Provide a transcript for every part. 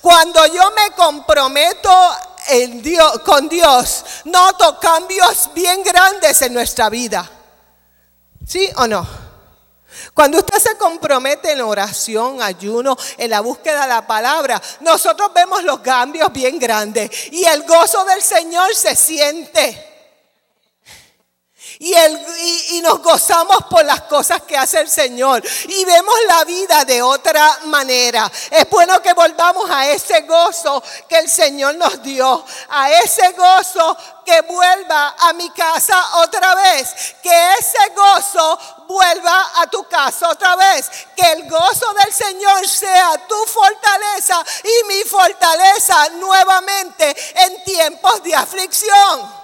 Cuando yo me comprometo con Dios, noto cambios bien grandes en nuestra vida. ¿Sí o no? Cuando usted se compromete en oración, ayuno, en la búsqueda de la palabra, nosotros vemos los cambios bien grandes y el gozo del Señor se siente. Y, nos gozamos por las cosas que hace el Señor. Y vemos la vida de otra manera. Es bueno que volvamos a ese gozo que el Señor nos dio. A ese gozo que vuelva a mi casa otra vez. Que ese gozo vuelva a tu casa otra vez. Que el gozo del Señor sea tu fortaleza y mi fortaleza nuevamente en tiempos de aflicción.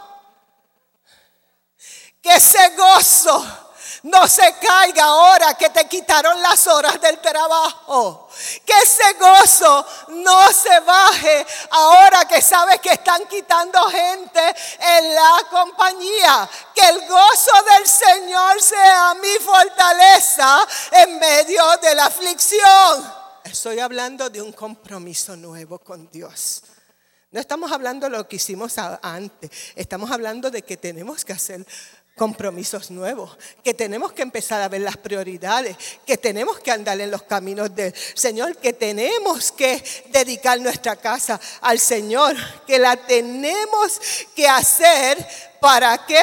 Que ese gozo no se caiga ahora que te quitaron las horas del trabajo. Que ese gozo no se baje ahora que sabes que están quitando gente en la compañía. Que el gozo del Señor sea mi fortaleza en medio de la aflicción. Estoy hablando de un compromiso nuevo con Dios. No estamos hablando de lo que hicimos antes, estamos hablando de que tenemos que hacer compromisos nuevos, que tenemos que empezar a ver las prioridades, que tenemos que andar en los caminos del Señor, que tenemos que dedicar nuestra casa al Señor, que la tenemos que hacer para qué?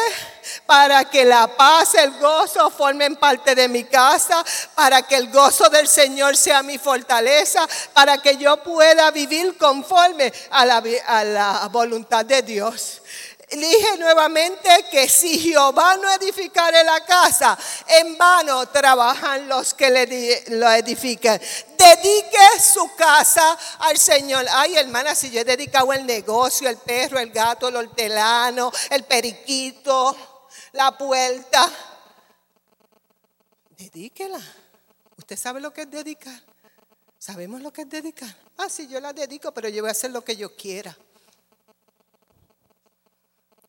Para que la paz, el gozo formen parte de mi casa, para que el gozo del Señor sea mi fortaleza, para que yo pueda vivir conforme a la, a la voluntad de Dios. Dije nuevamente que si Jehová no edificare la casa, en vano trabajan los que le, lo edifiquen. Dedique su casa al Señor. Ay, hermana, si yo he dedicado el negocio, el perro, el gato, el hortelano, el periquito, la puerta. Dedíquela. ¿Usted sabe lo que es dedicar? ¿Sabemos lo que es dedicar? Ah, sí, yo la dedico, pero yo voy a hacer lo que yo quiera.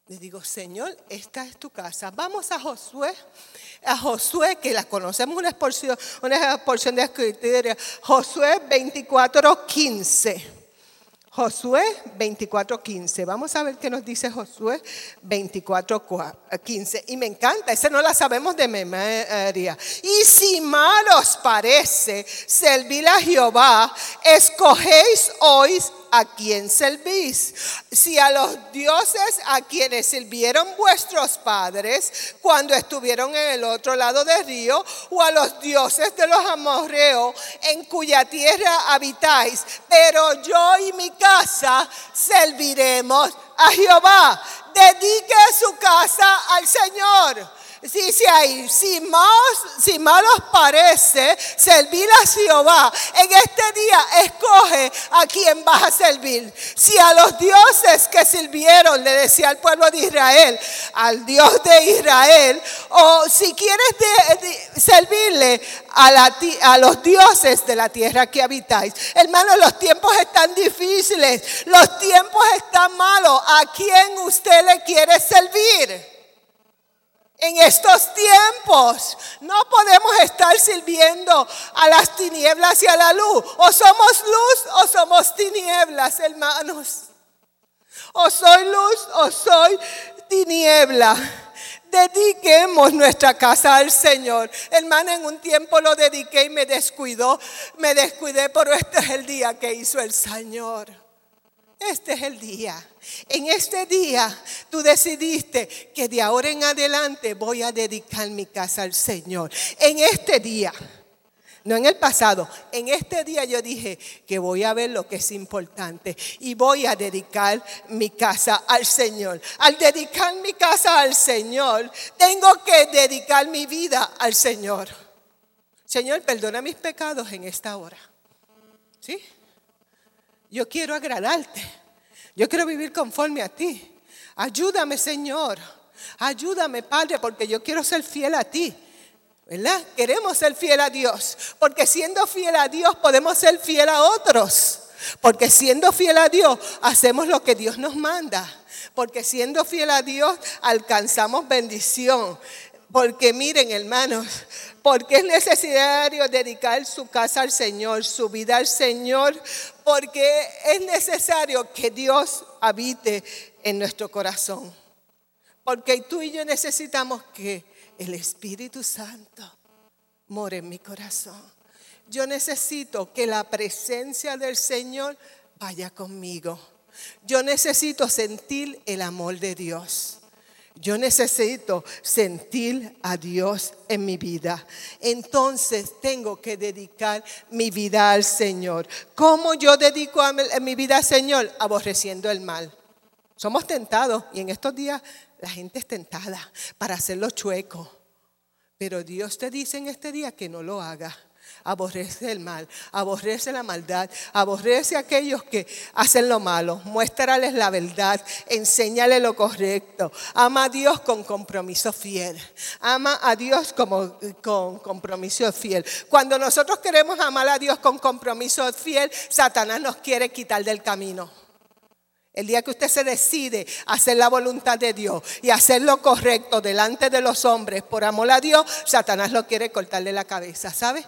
Le digo, Señor, esta es tu casa. Vamos a Josué, a Josué, que la conocemos una porción, una porción de escritura, Josué 24, 15. Josué 24:15. Vamos a ver qué nos dice Josué 24:15. Y me encanta, ese no la sabemos de memoria. Y si mal os parece servir a Jehová, escogéis hoy a quién servís. Si a los dioses a quienes sirvieron vuestros padres cuando estuvieron en el otro lado del río, o a los dioses de los amorreos en cuya tierra habitáis, pero yo y mi casa serviremos a Jehová. Dedique su casa al Señor. Dice ahí, si más, si mal os parece servir a Jehová, en este día escoge a quien vas a servir. Si a los dioses que sirvieron, le decía al pueblo de Israel, al Dios de Israel, o si quieres servirle a, la, a los dioses de la tierra que habitáis. Hermanos, los tiempos están difíciles, los tiempos están malos. ¿A quién usted le quiere servir? En estos tiempos no podemos estar sirviendo a las tinieblas y a la luz. O somos luz o somos tinieblas, hermanos. O soy luz o soy tiniebla. Dediquemos nuestra casa al Señor. Hermano, en un tiempo lo dediqué y me descuidó. Me descuidé, pero este es el día que hizo el Señor. Este es el día. En este día tú decidiste que de ahora en adelante voy a dedicar mi casa al Señor. En este día, no en el pasado, en este día yo dije que voy a ver lo que es importante y voy a dedicar mi casa al Señor. Al dedicar mi casa al Señor, tengo que dedicar mi vida al Señor. Señor, perdona mis pecados en esta hora. ¿Sí? Yo quiero agradarte. Yo quiero vivir conforme a ti. Ayúdame, Señor. Ayúdame, Padre, porque yo quiero ser fiel a ti. ¿Verdad? Queremos ser fiel a Dios. Porque siendo fiel a Dios podemos ser fiel a otros. Porque siendo fiel a Dios hacemos lo que Dios nos manda. Porque siendo fiel a Dios alcanzamos bendición. Porque miren, hermanos, porque es necesario dedicar su casa al Señor, su vida al Señor, porque es necesario que Dios habite en nuestro corazón. Porque tú y yo necesitamos que el Espíritu Santo more en mi corazón. Yo necesito que la presencia del Señor vaya conmigo. Yo necesito sentir el amor de Dios. Yo necesito sentir a Dios en mi vida. Entonces tengo que dedicar mi vida al Señor. ¿Cómo yo dedico mi vida al Señor? Aborreciendo el mal. Somos tentados y en estos días la gente es tentada para hacerlo chueco. Pero Dios te dice en este día que no lo haga aborrece el mal, aborrece la maldad, aborrece a aquellos que hacen lo malo, muéstrales la verdad, enséñale lo correcto, ama a Dios con compromiso fiel, ama a Dios como, con compromiso fiel. Cuando nosotros queremos amar a Dios con compromiso fiel, Satanás nos quiere quitar del camino. El día que usted se decide hacer la voluntad de Dios y hacer lo correcto delante de los hombres por amor a Dios, Satanás lo quiere cortarle la cabeza, ¿sabe?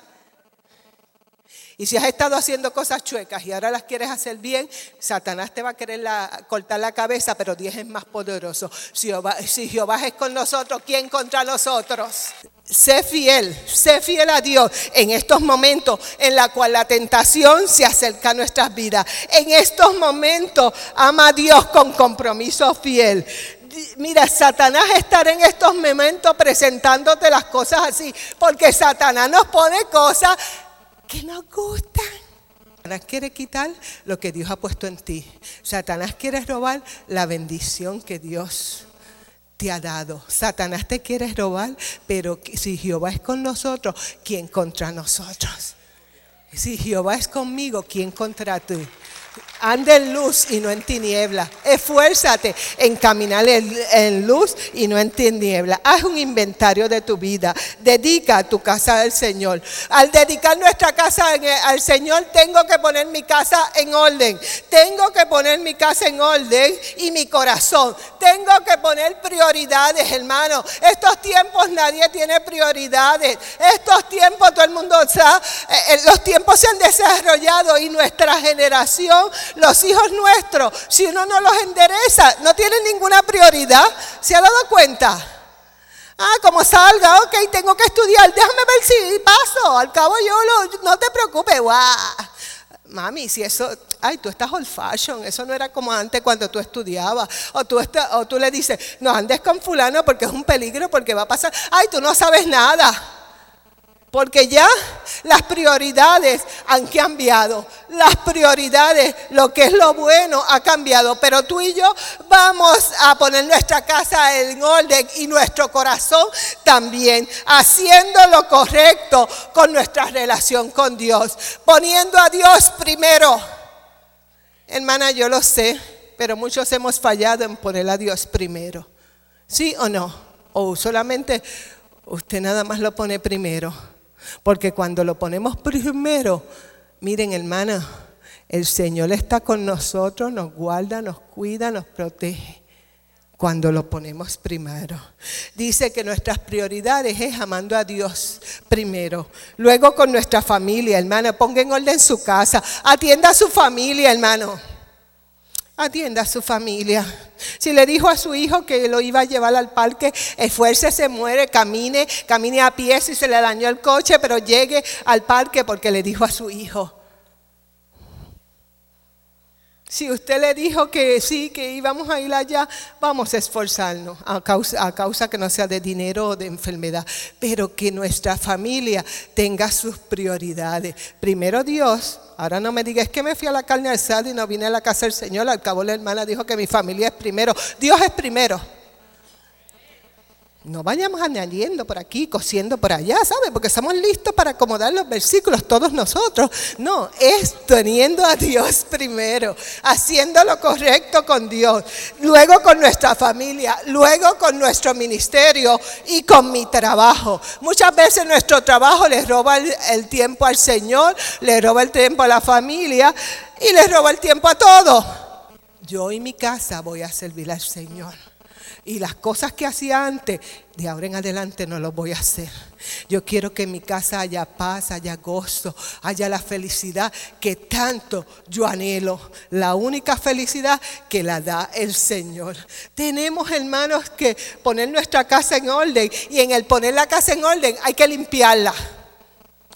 Y si has estado haciendo cosas chuecas y ahora las quieres hacer bien, Satanás te va a querer cortar la cabeza, pero Dios es más poderoso. Si Jehová, si Jehová es con nosotros, ¿quién contra nosotros? Sé fiel, sé fiel a Dios en estos momentos en la cual la tentación se acerca a nuestras vidas. En estos momentos ama a Dios con compromiso fiel. Mira, Satanás estará en estos momentos presentándote las cosas así, porque Satanás nos pone cosas que nos gustan. Satanás quiere quitar lo que Dios ha puesto en ti. Satanás quiere robar la bendición que Dios te ha dado. Satanás te quiere robar, pero si Jehová es con nosotros, ¿quién contra nosotros? Si Jehová es conmigo, ¿quién contra ti? Anda en luz y no en tiniebla. Esfuérzate en caminar en, luz y no en tiniebla. Haz un inventario de tu vida. Dedica tu casa al Señor. Al dedicar nuestra casa al Señor, tengo que poner mi casa en orden. Tengo que poner mi casa en orden y mi corazón. Tengo que poner prioridades, hermano. Estos tiempos nadie tiene prioridades. Estos tiempos todo el mundo sabe. Eh, eh, los tiempos se han desarrollado y nuestra generación los hijos nuestros, si uno no los endereza, no tienen ninguna prioridad. ¿Se ha dado cuenta? Ah, como salga, ok, tengo que estudiar, déjame ver si paso. Al cabo yo lo, no te preocupes, guau. Mami, si eso, ay, tú estás old fashion, eso no era como antes cuando tú estudiabas. O tú, o tú le dices, no andes con fulano porque es un peligro, porque va a pasar. Ay, tú no sabes nada. Porque ya las prioridades han cambiado. Las prioridades, lo que es lo bueno, ha cambiado. Pero tú y yo vamos a poner nuestra casa en orden y nuestro corazón también. Haciendo lo correcto con nuestra relación con Dios. Poniendo a Dios primero. Hermana, yo lo sé, pero muchos hemos fallado en poner a Dios primero. ¿Sí o no? O solamente usted nada más lo pone primero. Porque cuando lo ponemos primero, miren hermana, el Señor está con nosotros, nos guarda, nos cuida, nos protege. Cuando lo ponemos primero. Dice que nuestras prioridades es amando a Dios primero. Luego con nuestra familia, hermana. Ponga en orden su casa. Atienda a su familia, hermano. Atienda a su familia. Si le dijo a su hijo que lo iba a llevar al parque, se muere, camine, camine a pie si se le dañó el coche, pero llegue al parque porque le dijo a su hijo. Si usted le dijo que sí, que íbamos a ir allá, vamos a esforzarnos a causa, a causa que no sea de dinero o de enfermedad, pero que nuestra familia tenga sus prioridades. Primero Dios, ahora no me diga, es que me fui a la carne alzada y no vine a la casa del Señor, al cabo la hermana dijo que mi familia es primero. Dios es primero. No vayamos añadiendo por aquí, cosiendo por allá, ¿sabe? Porque estamos listos para acomodar los versículos todos nosotros. No, es teniendo a Dios primero, haciendo lo correcto con Dios, luego con nuestra familia, luego con nuestro ministerio y con mi trabajo. Muchas veces nuestro trabajo le roba el, el tiempo al Señor, le roba el tiempo a la familia y le roba el tiempo a todo. Yo y mi casa voy a servir al Señor. Y las cosas que hacía antes, de ahora en adelante no los voy a hacer. Yo quiero que en mi casa haya paz, haya gozo, haya la felicidad que tanto yo anhelo. La única felicidad que la da el Señor. Tenemos, hermanos, que poner nuestra casa en orden. Y en el poner la casa en orden hay que limpiarla.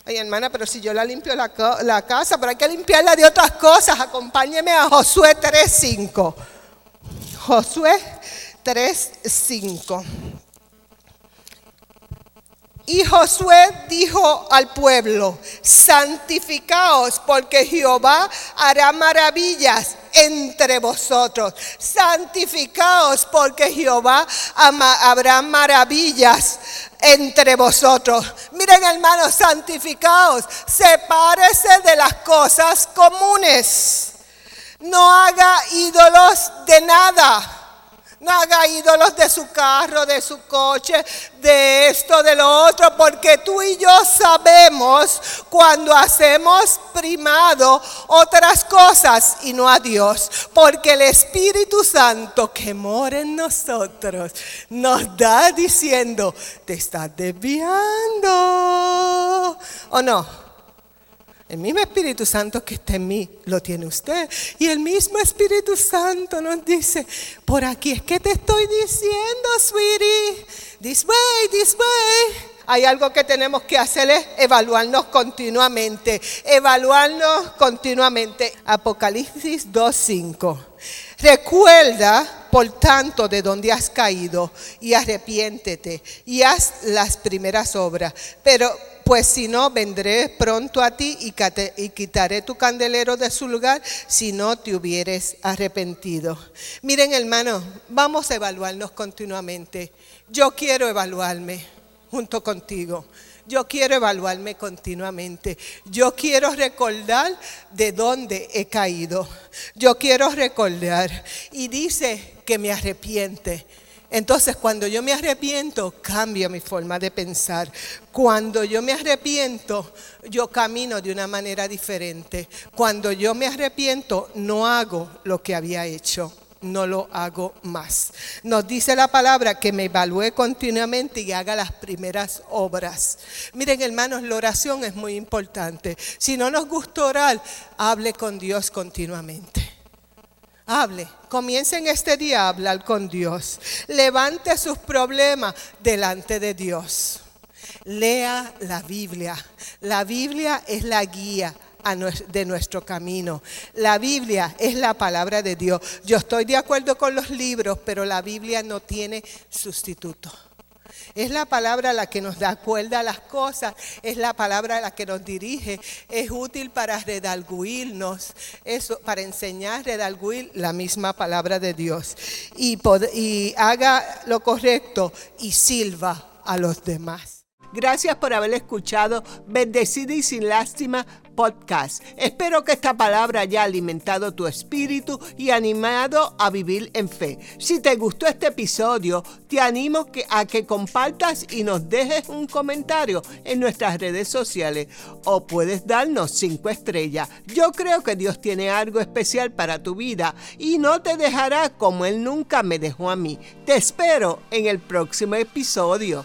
Ay, hermana, pero si yo la limpio la, la casa, pero hay que limpiarla de otras cosas. Acompáñeme a Josué 3.5. Josué 3:5. Y Josué dijo al pueblo, santificaos porque Jehová hará maravillas entre vosotros. Santificaos porque Jehová habrá maravillas entre vosotros. Miren hermanos, santificaos. Sepárese de las cosas comunes. No haga ídolos de nada no haga ídolos de su carro, de su coche, de esto, de lo otro, porque tú y yo sabemos cuando hacemos primado otras cosas y no a Dios. Porque el Espíritu Santo que mora en nosotros nos da diciendo, te estás desviando. ¿O no? El mismo Espíritu Santo que está en mí lo tiene usted. Y el mismo Espíritu Santo nos dice, por aquí es que te estoy diciendo, sweetie, this way, this way. Hay algo que tenemos que hacer es evaluarnos continuamente, evaluarnos continuamente. Apocalipsis 2.5. Recuerda, por tanto, de dónde has caído y arrepiéntete y haz las primeras obras. Pero pues si no, vendré pronto a ti y quitaré tu candelero de su lugar si no te hubieres arrepentido. Miren hermanos, vamos a evaluarnos continuamente. Yo quiero evaluarme junto contigo. Yo quiero evaluarme continuamente. Yo quiero recordar de dónde he caído. Yo quiero recordar. Y dice que me arrepiente entonces, cuando yo me arrepiento, cambia mi forma de pensar. Cuando yo me arrepiento, yo camino de una manera diferente. Cuando yo me arrepiento, no hago lo que había hecho no lo hago más. Nos dice la palabra que me evalúe continuamente y haga las primeras obras. Miren, hermanos, la oración es muy importante. Si no nos gusta orar, hable con Dios continuamente. Hable, comiencen este día a hablar con Dios. Levante sus problemas delante de Dios. Lea la Biblia. La Biblia es la guía de nuestro camino. La Biblia es la palabra de Dios. Yo estoy de acuerdo con los libros, pero la Biblia no tiene sustituto. Es la palabra la que nos da cuerda a las cosas, es la palabra la que nos dirige, es útil para redalguirnos, eso, para enseñar, redalguir la misma palabra de Dios. Y, y haga lo correcto y silba a los demás. Gracias por haber escuchado Bendecida y sin lástima podcast. Espero que esta palabra haya alimentado tu espíritu y animado a vivir en fe. Si te gustó este episodio, te animo a que compartas y nos dejes un comentario en nuestras redes sociales o puedes darnos cinco estrellas. Yo creo que Dios tiene algo especial para tu vida y no te dejará como Él nunca me dejó a mí. Te espero en el próximo episodio.